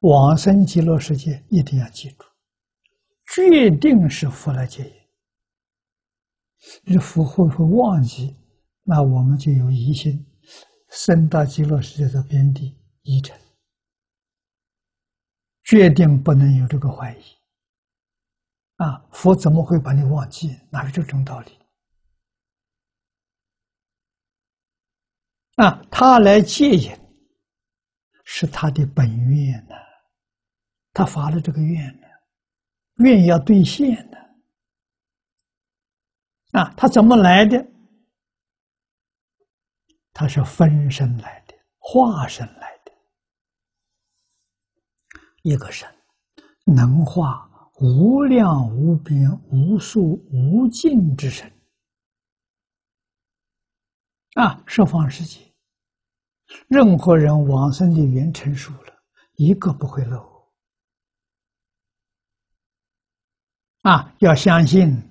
往生极乐世界一定要记住，决定是佛来接引。你佛会不会忘记？那我们就有疑心，生到极乐世界的边地一成，决定不能有这个怀疑。啊，佛怎么会把你忘记？哪有这种道理？啊，他来接引，是他的本愿呢，他发了这个愿呢，愿要兑现呢。啊，他怎么来的？他是分身来的，化身来的，一个身能化无量无边无数无尽之身啊，十方世界，任何人往生的缘成熟了，一个不会漏啊！要相信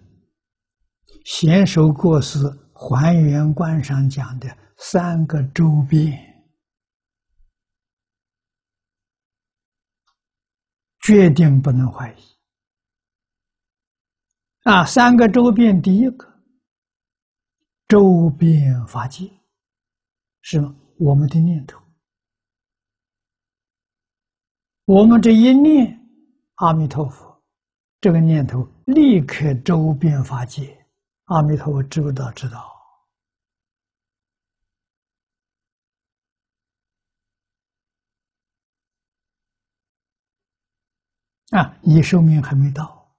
贤首过失还原观上讲的。三个周边，决定不能怀疑。啊，三个周边，第一个周边法界，是我们的念头。我们这一念阿弥陀佛，这个念头立刻周边法界。阿弥陀佛知不知道？知道。啊，你寿命还没到，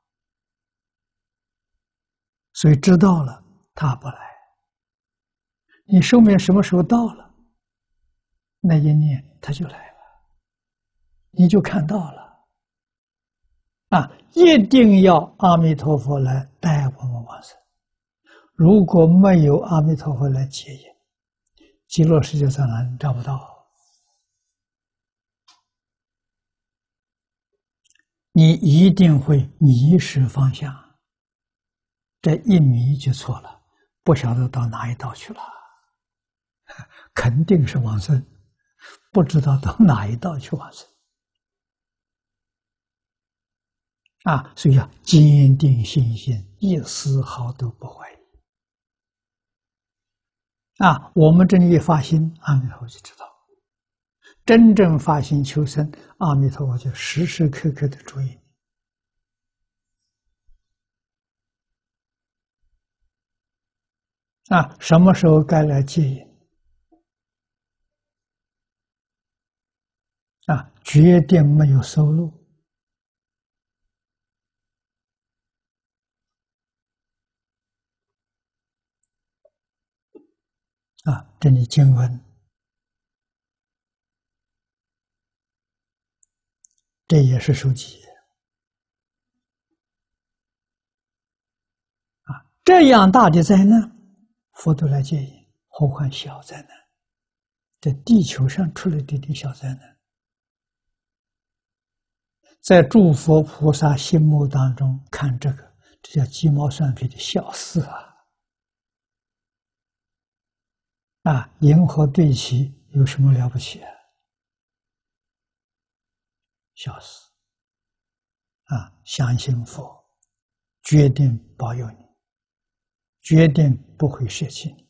所以知道了他不来。你寿命什么时候到了，那一念他就来了，你就看到了。啊，一定要阿弥陀佛来带我们往生。如果没有阿弥陀佛来接引，极乐世界在哪里找不到？你一定会迷失方向，这一迷就错了，不晓得到哪一道去了，肯定是往生，不知道到哪一道去往生啊！所以要坚定信心，一丝毫都不怀疑啊！我们这里一发心，阿弥陀佛就知道。真正发心求生，阿弥陀佛就时时刻刻的注意啊，什么时候该来接引啊？决定没有收入啊！这里经文。这也是受记啊！这样大的灾难，佛都来接引，何况小灾难？在地球上出了点点小灾难，在诸佛菩萨心目当中看这个，这叫鸡毛蒜皮的小事啊！啊，银河对齐有什么了不起啊？笑死啊！相信佛，决定保佑你，决定不会舍弃你。